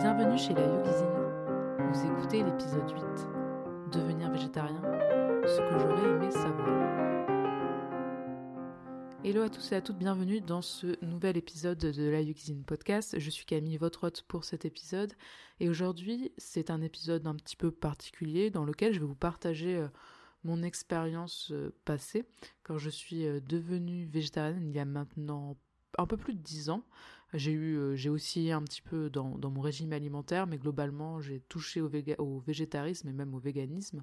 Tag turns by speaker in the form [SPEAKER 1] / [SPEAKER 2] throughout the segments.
[SPEAKER 1] Bienvenue chez la Cuisine. Vous écoutez l'épisode 8. Devenir végétarien, ce que j'aurais aimé savoir. Hello à tous et à toutes, bienvenue dans ce nouvel épisode de la Cuisine podcast. Je suis Camille, votre hôte pour cet épisode. Et aujourd'hui, c'est un épisode un petit peu particulier dans lequel je vais vous partager euh, mon expérience euh, passée quand je suis euh, devenue végétarienne il y a maintenant un peu plus de 10 ans. J'ai eu, euh, j'ai aussi un petit peu dans, mon régime alimentaire, mais globalement j'ai touché au, au, végétarisme et même au véganisme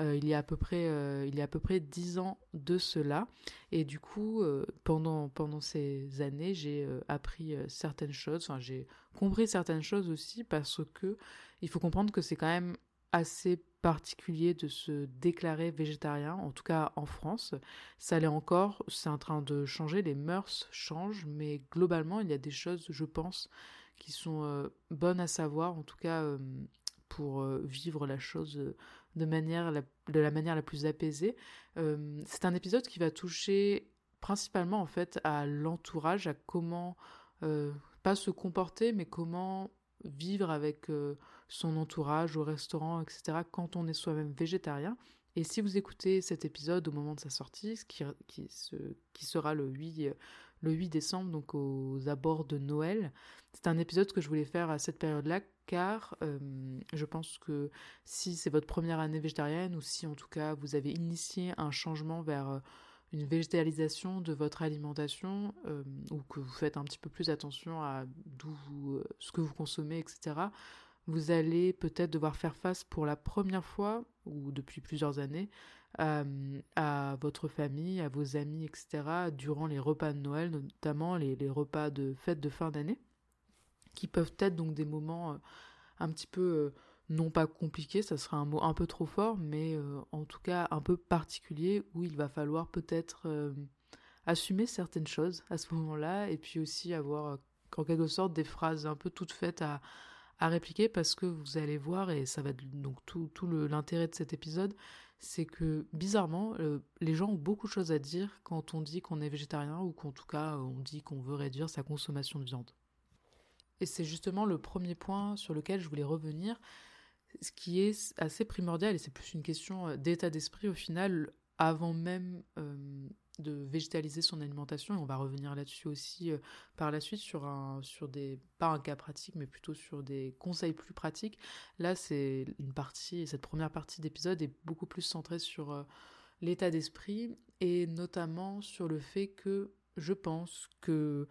[SPEAKER 1] euh, il y a à peu près, euh, il y a à peu près 10 ans de cela. Et du coup, pendant pendant ces années, j'ai appris certaines choses. Enfin, j'ai compris certaines choses aussi parce que il faut comprendre que c'est quand même assez particulier de se déclarer végétarien, en tout cas en France. Ça l'est encore, c'est en train de changer, les mœurs changent, mais globalement, il y a des choses, je pense, qui sont euh, bonnes à savoir, en tout cas euh, pour euh, vivre la chose de, manière la, de la manière la plus apaisée. C'est un épisode qui va toucher principalement en fait à l'entourage, à comment pas se comporter, mais comment vivre avec euh, son entourage au restaurant, etc., quand on est soi-même végétarien. Et si vous écoutez cet épisode au moment de sa sortie, qui, qui, qui sera le 8, le 8 décembre, donc aux abords de Noël, c'est un épisode que je voulais faire à cette période-là, car euh, je pense que si c'est votre première année végétarienne, ou si en tout cas vous avez initié un changement vers... Euh, une végétalisation de votre alimentation euh, ou que vous faites un petit peu plus attention à d'où euh, ce que vous consommez, etc., vous allez peut-être devoir faire face pour la première fois ou depuis plusieurs années euh, à votre famille, à vos amis, etc., durant les repas de Noël, notamment les, les repas de fête de fin d'année, qui peuvent être donc des moments un petit peu non pas compliqué, ça serait un mot un peu trop fort, mais euh, en tout cas un peu particulier où il va falloir peut-être euh, assumer certaines choses à ce moment-là et puis aussi avoir en quelque sorte des phrases un peu toutes faites à, répliquer parce que vous allez voir et ça va être donc tout, tout l'intérêt de cet épisode, c'est que bizarrement euh, les gens ont beaucoup de choses à dire quand on dit qu'on est végétarien ou qu'en tout cas on dit qu'on veut réduire sa consommation de viande. Et c'est justement le premier point sur lequel je voulais revenir, ce qui est assez primordial, et c'est plus une question euh, d'état d'esprit au final, avant même euh, de végétaliser son alimentation, et on va revenir là-dessus aussi euh, par la suite sur un, sur des, pas un cas pratique, mais plutôt sur des conseils plus pratiques. Là, c'est une partie, cette première partie d'épisode est beaucoup plus centrée sur l'état d'esprit, et notamment sur le fait que je pense que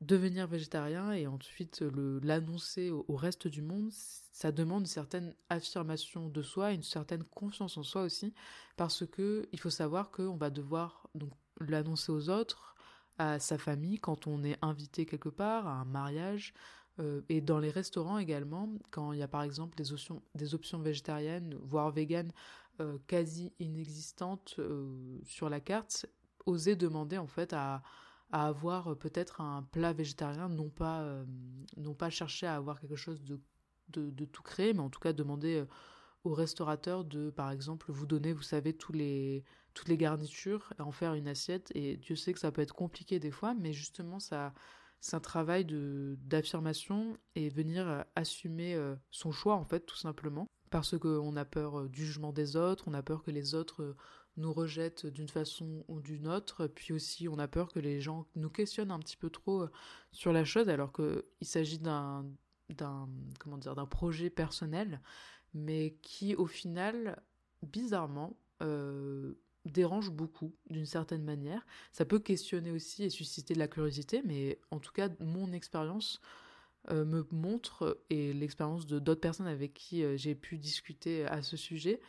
[SPEAKER 1] devenir végétarien et ensuite le l'annoncer au, reste du monde, ça demande une certaine affirmation de soi, une certaine confiance en soi aussi, parce que il faut savoir qu'on va devoir donc l'annoncer aux autres, à sa famille quand on est invité quelque part, à un mariage, euh, et dans les restaurants également, quand il y a par exemple des options, des options végétariennes, voire véganes, euh, quasi inexistantes euh, sur la carte, oser demander en fait à à avoir peut-être un plat végétarien, non pas, euh, non pas chercher à avoir quelque chose de, de, tout créer, mais en tout cas demander euh, au restaurateur de, par exemple, vous donner, vous savez, tous les, toutes les garnitures, et en faire une assiette. Et Dieu sait que ça peut être compliqué des fois, mais justement, ça, c'est un travail d'affirmation et venir assumer euh, son choix, en fait, tout simplement parce qu'on a peur du jugement des autres, on a peur que les autres nous rejettent d'une façon ou d'une autre, puis aussi on a peur que les gens nous questionnent un petit peu trop sur la chose, alors qu'il s'agit d'un d'un comment dire d'un projet personnel, mais qui au final bizarrement euh, dérange beaucoup d'une certaine manière. Ça peut questionner aussi et susciter de la curiosité, mais en tout cas mon expérience euh, me montre, et l'expérience de d'autres personnes avec qui euh, j'ai pu discuter à ce sujet,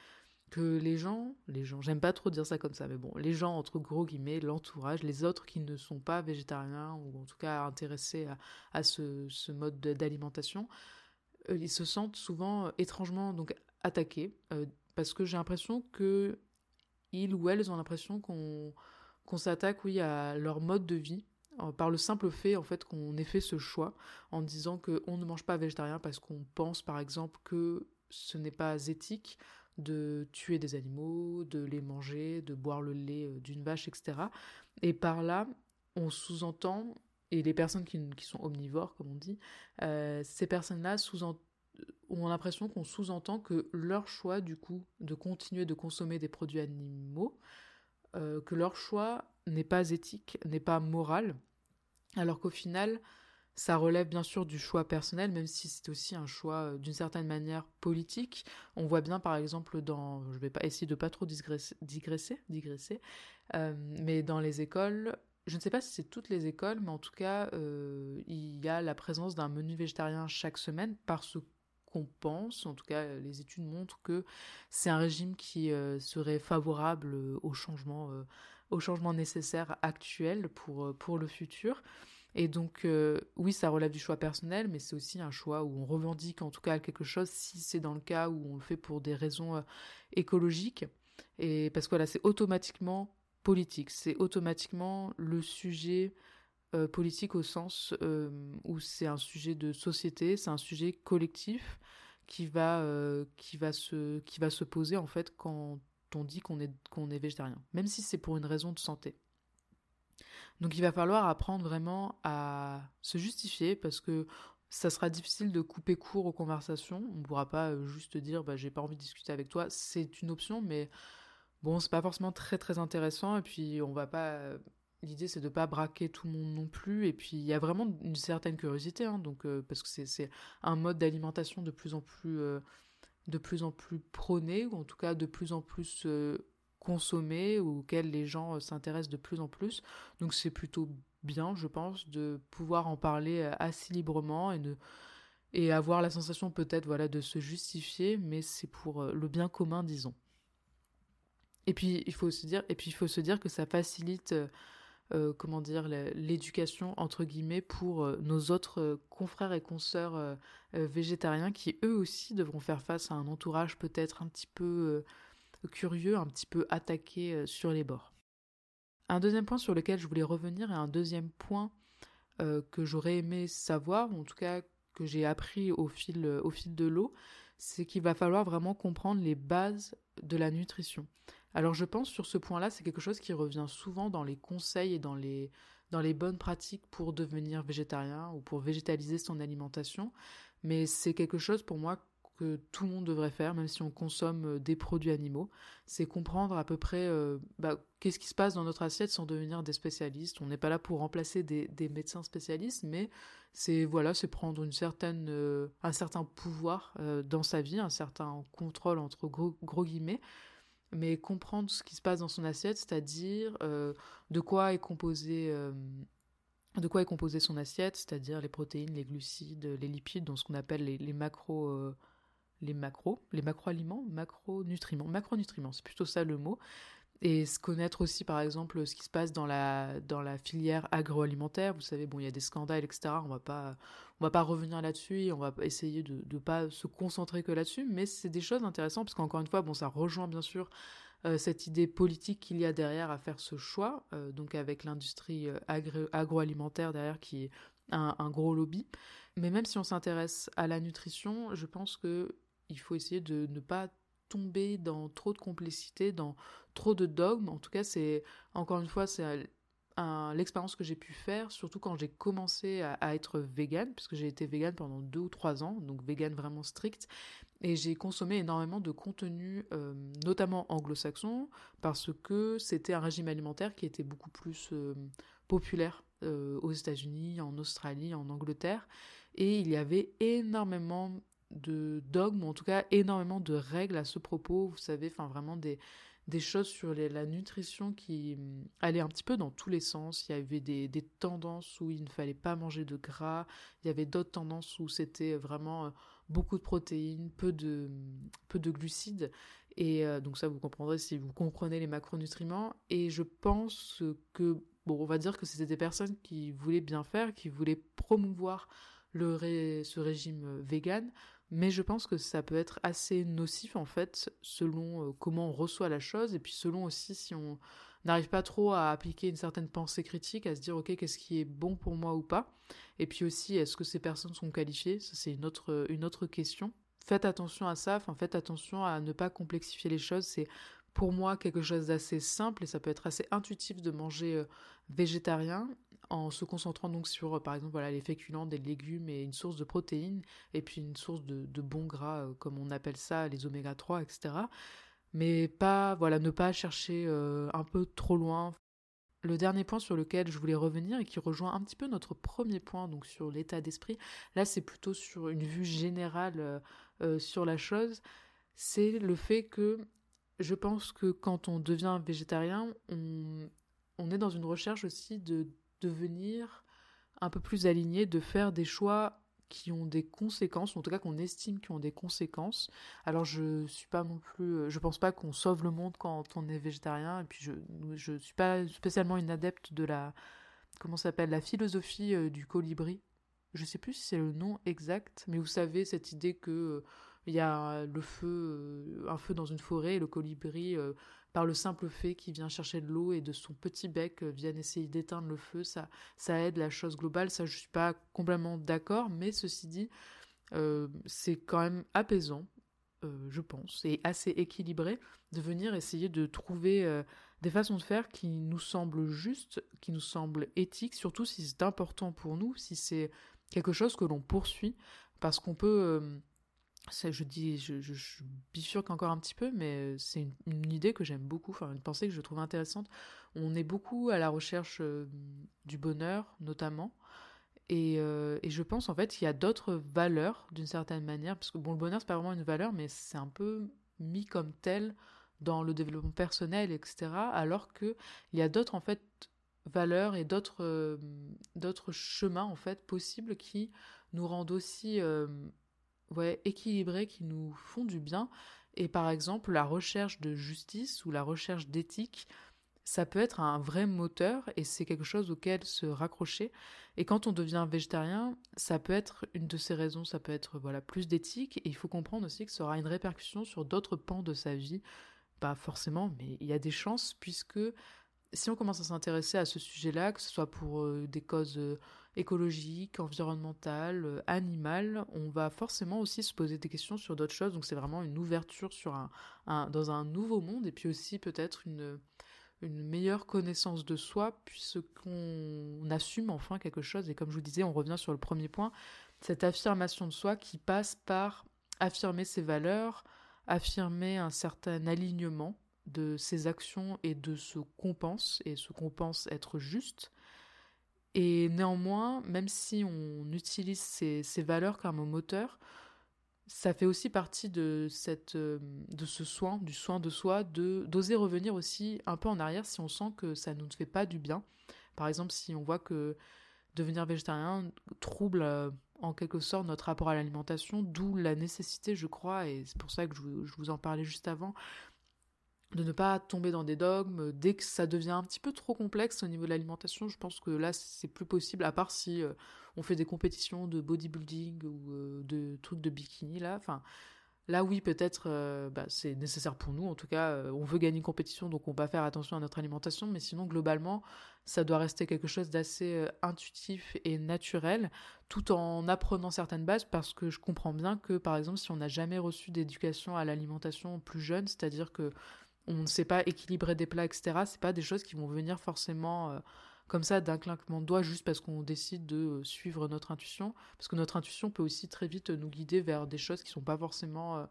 [SPEAKER 1] que les gens, les gens, j'aime pas trop dire ça comme ça, mais bon, les gens, entre gros guillemets, l'entourage, les autres qui ne sont pas végétariens, ou en tout cas intéressés à, ce, mode d'alimentation, euh, ils se sentent souvent étrangement donc attaqués, euh, parce que j'ai l'impression que ils ou elles ont l'impression qu'on qu'on s'attaque, oui, à leur mode de vie, par le simple fait en fait qu'on ait fait ce choix en disant que on ne mange pas végétarien parce qu'on pense par exemple que ce n'est pas éthique de tuer des animaux, de les manger, de boire le lait d'une vache, etc. Et par là, on sous-entend et les personnes qui, sont omnivores, comme on dit, ces personnes-là sous ont l'impression qu'on sous-entend que leur choix, du coup, de continuer de consommer des produits animaux, que leur choix n'est pas éthique, n'est pas moral, alors qu'au final, ça relève bien sûr du choix personnel, même si c'est aussi un choix euh, d'une certaine manière politique. On voit bien par exemple dans, je vais pas essayer de pas trop digresser, digresser, euh, mais dans les écoles, je ne sais pas si c'est toutes les écoles, mais en tout cas, euh, il y a la présence d'un menu végétarien chaque semaine parce qu'on pense, en tout cas les études montrent que c'est un régime qui serait favorable au changement, au changement nécessaire actuel pour, pour le futur. Et donc, euh, oui, ça relève du choix personnel, mais c'est aussi un choix où on revendique en tout cas quelque chose, si c'est dans le cas où on le fait pour des raisons euh, écologiques. Et parce que voilà, c'est automatiquement politique, c'est automatiquement le sujet euh, politique au sens où c'est un sujet de société, c'est un sujet collectif qui va, qui, va se, qui va se poser en fait quand on dit qu'on est, qu'on est végétarien, même si c'est pour une raison de santé. Donc il va falloir apprendre vraiment à se justifier parce que ça sera difficile de couper court aux conversations. On ne pourra pas euh, juste dire bah, j'ai pas envie de discuter avec toi. C'est une option, mais bon, c'est pas forcément très très intéressant. Et puis on va pas. L'idée c'est de pas braquer tout le monde non plus. Et puis il y a vraiment une certaine curiosité, hein, donc euh, parce que c'est un mode d'alimentation de plus en plus euh, de plus en plus prôné ou en tout cas de plus en plus ou auxquels les gens euh, s'intéressent de plus en plus. Donc c'est plutôt bien, je pense, de pouvoir en parler euh, assez librement et de et avoir la sensation peut-être voilà de se justifier, mais c'est pour euh, le bien commun, disons. Et puis il faut se dire et puis il faut se dire que ça facilite comment dire l'éducation entre guillemets pour nos autres confrères et consoeurs végétariens qui eux aussi devront faire face à un entourage peut-être un petit peu curieux, un petit peu attaqué euh, sur les bords. Un deuxième point sur lequel je voulais revenir et un deuxième point euh, que j'aurais aimé savoir, ou en tout cas que j'ai appris au fil, euh, au fil de l'eau, c'est qu'il va falloir vraiment comprendre les bases de la nutrition. Alors je pense sur ce point-là, c'est quelque chose qui revient souvent dans les conseils et dans les, dans les bonnes pratiques pour devenir végétarien ou pour végétaliser son alimentation, mais c'est quelque chose pour moi que tout le monde devrait faire, même si on consomme euh, des produits animaux, c'est comprendre à peu près euh, bah, qu'est-ce qui se passe dans notre assiette sans devenir des spécialistes. On n'est pas là pour remplacer des, médecins spécialistes, mais c'est voilà, c'est prendre une certaine, euh, un certain pouvoir dans sa vie, un certain contrôle entre gros, gros, guillemets, mais comprendre ce qui se passe dans son assiette, c'est-à-dire de quoi est composé de quoi est composé son assiette, c'est-à-dire les protéines, les glucides, les lipides, donc ce qu'on appelle les, les macros, les macros, les macroaliments, macronutriments, macronutriments, c'est plutôt ça le mot. Et se connaître aussi, par exemple, ce qui se passe dans la, dans la filière agroalimentaire. Vous savez, bon, il y a des scandales, etc. On va pas, on va pas revenir là-dessus on va essayer de ne pas se concentrer que là-dessus. Mais c'est des choses intéressantes parce qu'encore une fois, bon, ça rejoint bien sûr euh, cette idée politique qu'il y a derrière à faire ce choix, euh, donc avec l'industrie euh, agroalimentaire derrière qui est un, un, gros lobby. Mais même si on s'intéresse à la nutrition, je pense que il faut essayer de ne pas tomber dans trop de complexité, dans trop de dogmes. En tout cas, c'est encore une fois, c'est l'expérience que j'ai pu faire, surtout quand j'ai commencé à, être vegan, puisque j'ai été vegan pendant deux ou trois ans, donc vegan vraiment strict, et j'ai consommé énormément de contenu, euh, notamment anglo-saxon, parce que c'était un régime alimentaire qui était beaucoup plus euh, populaire euh, aux États-Unis, en Australie, en Angleterre, et il y avait énormément de dogmes, ou en tout cas énormément de règles à ce propos. Vous savez, enfin vraiment des, des choses sur la nutrition qui hum, allaient un petit peu dans tous les sens. Il y avait des, des tendances où il ne fallait pas manger de gras. Il y avait d'autres tendances où c'était vraiment euh, beaucoup de protéines, peu de, peu de glucides. Et euh, donc ça, vous comprendrez si vous comprenez les macronutriments. Et je pense que, bon, on va dire que c'était des personnes qui voulaient bien faire, qui voulaient promouvoir ce régime euh, vegan mais je pense que ça peut être assez nocif en fait, selon euh, comment on reçoit la chose, et puis selon aussi si on n'arrive pas trop à appliquer une certaine pensée critique, à se dire ok qu'est-ce qui est bon pour moi ou pas, et puis aussi est-ce que ces personnes sont qualifiées, ça c'est une autre, une autre question. Faites attention à ça, faites attention à ne pas complexifier les choses, c'est pour moi quelque chose d'assez simple et ça peut être assez intuitif de manger euh, végétarien en se concentrant donc sur, par exemple, voilà, les féculents, des légumes et une source de protéines, et puis une source de, de bons gras, comme on appelle ça, les oméga 3, etc. Mais pas, voilà, ne pas chercher un peu trop loin. Le dernier point sur lequel je voulais revenir et qui rejoint un petit peu notre premier point, donc sur l'état d'esprit, là c'est plutôt sur une vue générale sur la chose, c'est le fait que je pense que quand on devient végétarien, on, on est dans une recherche aussi de devenir un peu plus aligné, de faire des choix qui ont des conséquences, en tout cas qu'on estime qui ont des conséquences. Alors je suis pas non plus, je pense pas qu'on sauve le monde quand on est végétarien, et puis je je suis pas spécialement une adepte de la comment s'appelle la philosophie euh, du colibri. Je sais plus si c'est le nom exact, mais vous savez cette idée que euh, il y a le feu, euh, un feu dans une forêt, et le colibri par le simple fait qu'il vient chercher de l'eau et de son petit bec euh, vienne essayer d'éteindre le feu, ça, ça aide la chose globale. Ça, je suis pas complètement d'accord, mais ceci dit, euh, c'est quand même apaisant, euh, je pense, et assez équilibré de venir essayer de trouver des façons de faire qui nous semblent justes, qui nous semblent éthiques, surtout si c'est important pour nous, si c'est quelque chose que l'on poursuit, parce qu'on peut je dis, je, bifurque encore un petit peu, mais c'est une, idée que j'aime beaucoup, enfin une pensée que je trouve intéressante. On est beaucoup à la recherche euh, du bonheur, notamment, et, euh, et, je pense en fait qu'il y a d'autres valeurs d'une certaine manière, parce que bon, le bonheur c'est pas vraiment une valeur, mais c'est un peu mis comme tel dans le développement personnel, etc. Alors que il y a d'autres en fait valeurs et d'autres euh, d'autres chemins en fait possibles qui nous rendent aussi ouais, équilibrés qui nous font du bien. Et par exemple, la recherche de justice ou la recherche d'éthique, ça peut être un vrai moteur et c'est quelque chose auquel se raccrocher. Et quand on devient végétarien, ça peut être une de ces raisons, ça peut être voilà plus d'éthique. Et il faut comprendre aussi que ça aura une répercussion sur d'autres pans de sa vie. Pas forcément, mais il y a des chances puisque si on commence à s'intéresser à ce sujet-là, que ce soit pour euh, des causes euh, écologique, environnemental, euh, animal, on va forcément aussi se poser des questions sur d'autres choses. Donc c'est vraiment une ouverture dans un nouveau monde et puis aussi peut-être une meilleure connaissance de soi puisqu'on assume enfin quelque chose. Et comme je vous disais, on revient sur le premier point, cette affirmation de soi qui passe par affirmer ses valeurs, affirmer un certain alignement de ses actions et de ce qu'on pense, et ce qu'on pense être juste, et néanmoins, même si on utilise ces, valeurs comme un moteur, ça fait aussi partie de, cette, euh, de ce soin, du soin de soi, de d'oser revenir aussi un peu en arrière si on sent que ça ne nous fait pas du bien. Par exemple, si on voit que devenir végétarien trouble euh, en quelque sorte notre rapport à l'alimentation, d'où la nécessité, je crois, et c'est pour ça que je vous en parlais juste avant, de ne pas tomber dans des dogmes. Dès que ça devient un petit peu trop complexe au niveau de l'alimentation, je pense que là, c'est plus possible, à part si euh, on fait des compétitions de bodybuilding ou euh, de trucs de bikini, là. Enfin, là, oui, peut-être, euh, bah, c'est nécessaire pour nous. En tout cas, on veut gagner une compétition, donc on va faire attention à notre alimentation. Mais sinon, globalement, ça doit rester quelque chose d'assez intuitif et naturel, tout en apprenant certaines bases, parce que je comprends bien que, par exemple, si on n'a jamais reçu d'éducation à l'alimentation plus jeune, c'est-à-dire que on ne sait pas équilibrer des plats, etc. C'est pas des choses qui vont venir forcément euh, comme ça d'un clinquement de doigts juste parce qu'on décide de euh, suivre notre intuition. Parce que notre intuition peut aussi très vite nous guider vers des choses qui sont pas forcément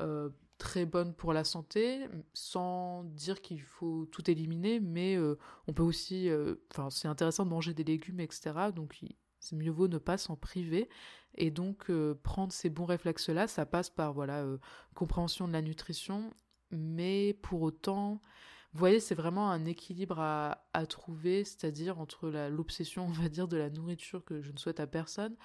[SPEAKER 1] euh, très bonnes pour la santé, sans dire qu'il faut tout éliminer, mais on peut aussi, enfin c'est intéressant de manger des légumes, etc. Donc c'est mieux vaut ne pas s'en priver. Et donc prendre ces bons réflexes-là, ça passe par voilà compréhension de la nutrition mais pour autant, vous voyez, c'est vraiment un équilibre à, trouver, c'est-à-dire entre l'obsession, on va dire, de la nourriture que je ne souhaite à personne,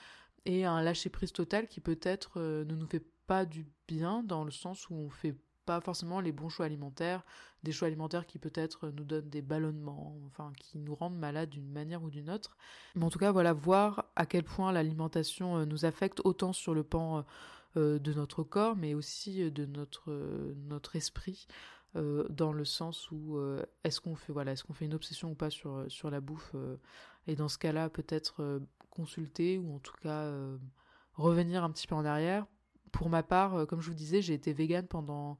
[SPEAKER 1] et un lâcher-prise total qui peut-être euh, ne nous fait pas du bien, dans le sens où on fait pas forcément les bons choix alimentaires, des choix alimentaires qui peut-être nous donnent des ballonnements, enfin qui nous rendent malades d'une manière ou d'une autre. Mais en tout cas, voilà, voir à quel point l'alimentation euh, nous affecte autant sur le pan euh, de notre corps, mais aussi euh, de notre, euh, notre esprit, dans le sens où est-ce qu'on fait, voilà, est-ce fait une obsession ou pas sur, sur la bouffe, et dans ce cas-là, peut-être consulter, ou en tout cas revenir un petit peu en arrière. Pour ma part, comme je vous disais, j'ai été végane pendant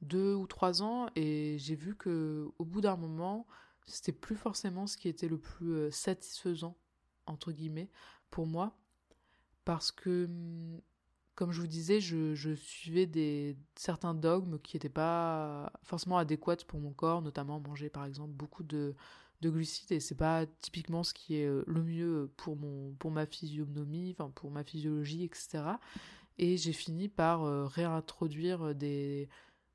[SPEAKER 1] deux ou trois ans, et j'ai vu que au bout d'un moment, c'était plus forcément ce qui était le plus satisfaisant entre guillemets pour moi parce que hum, comme je vous disais, je, suivais des, certains dogmes qui n'étaient pas forcément adéquats pour mon corps, notamment manger par exemple beaucoup de, glucides, et c'est pas typiquement ce qui est euh, le mieux pour, mon, pour ma physionomie, enfin pour ma physiologie, etc. Et j'ai fini par euh, réintroduire des,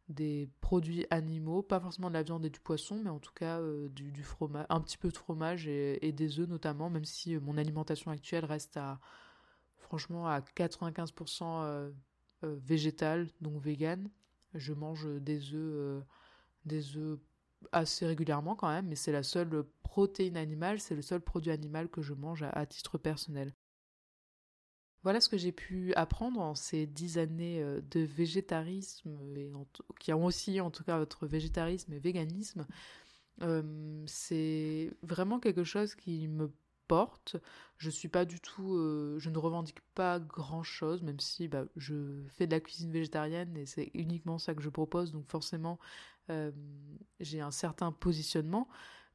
[SPEAKER 1] des produits animaux, pas forcément de la viande et du poisson, mais en tout cas euh, du, fromage, un petit peu de fromage et, et des œufs notamment, même si mon alimentation actuelle reste à franchement à 95% euh, euh, végétal, donc vegan. Je mange des œufs, euh, des œufs assez régulièrement quand même, mais c'est la seule protéine animale, c'est le seul produit animal que je mange à, titre personnel. Voilà ce que j'ai pu apprendre en ces dix années de végétarisme, et qui ont aussi en tout cas votre végétarisme et véganisme. c'est vraiment quelque chose qui me Je suis pas du tout, euh, je ne revendique pas grand chose, même si bah, je fais de la cuisine végétarienne et c'est uniquement ça que je propose, donc forcément euh, j'ai un certain positionnement.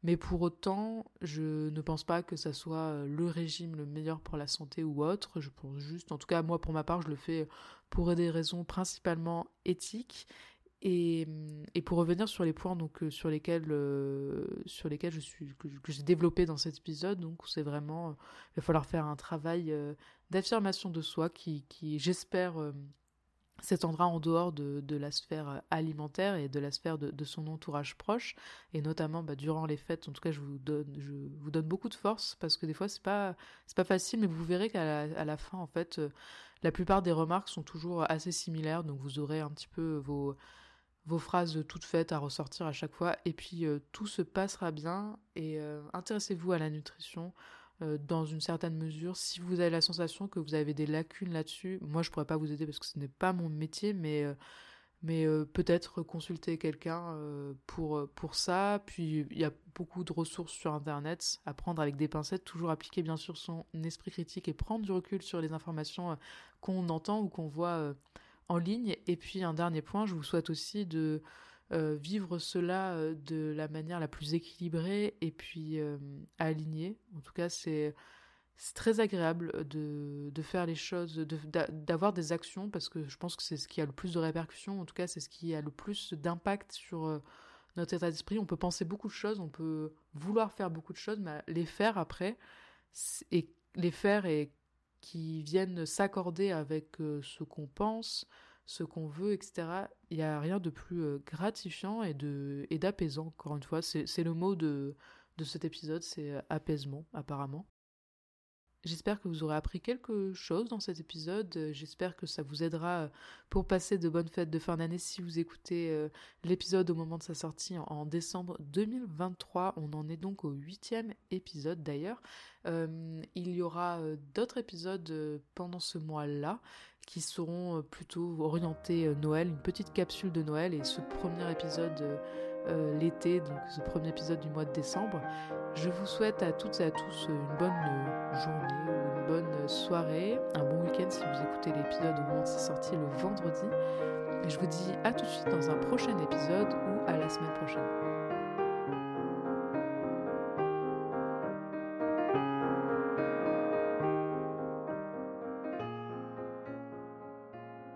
[SPEAKER 1] Mais pour autant, je ne pense pas que ça soit le régime le meilleur pour la santé ou autre. Je pense juste, en tout cas moi pour ma part, je le fais pour des raisons principalement éthiques et, et, pour revenir sur les points donc euh, sur lesquels euh, sur lesquels je suis que, j'ai développé dans cet épisode donc c'est vraiment euh, il va falloir faire un travail d'affirmation de soi qui, qui j'espère s'étendra en dehors de, de, la sphère alimentaire et de la sphère de, de son entourage proche. Et notamment bah, durant les fêtes en tout cas je vous donne je vous donne beaucoup de force parce que des fois c'est pas c'est pas facile mais vous verrez qu'à la, à la fin en fait la plupart des remarques sont toujours assez similaires. Donc vous aurez un petit peu vos vos phrases toutes faites à ressortir à chaque fois, et puis euh, tout se passera bien, et euh, intéressez-vous à la nutrition euh, dans une certaine mesure. Si vous avez la sensation que vous avez des lacunes là-dessus, moi je pourrais pas vous aider parce que ce n'est pas mon métier, mais, mais peut-être consulter quelqu'un pour, pour ça. Puis il y a beaucoup de ressources sur Internet, à prendre avec des pincettes, toujours appliquer bien sûr son esprit critique et prendre du recul sur les informations qu'on entend ou qu'on voit en ligne. Et puis un dernier point, je vous souhaite aussi de euh, vivre cela euh, de la manière la plus équilibrée et puis euh, alignée. En tout cas, c'est très agréable de, faire les choses, d'avoir des actions, parce que je pense que c'est ce qui a le plus de répercussions, en tout cas c'est ce qui a le plus d'impact sur notre état d'esprit. On peut penser beaucoup de choses, on peut vouloir faire beaucoup de choses, mais les faire après, et les faire et qui viennent s'accorder avec euh, ce qu'on pense, ce qu'on veut, etc. Il n'y a rien de plus euh, gratifiant et et d'apaisant, encore une fois. C'est le mot de, de cet épisode, c'est euh, apaisement, apparemment. J'espère que vous aurez appris quelque chose dans cet épisode. J'espère que ça vous aidera pour passer de bonnes fêtes de fin d'année si vous écoutez l'épisode au moment de sa sortie en décembre 2023. On en est donc au huitième épisode d'ailleurs. il y aura d'autres épisodes pendant ce mois-là qui seront plutôt orientés Noël, une petite capsule de Noël et ce premier épisode euh, l'été, donc ce premier épisode du mois de décembre. Je vous souhaite à toutes et à tous une bonne journée ou une bonne soirée, un bon week-end si vous écoutez l'épisode au moment de sa sortie le vendredi. Et je vous dis à tout de suite dans un prochain épisode ou à la semaine prochaine.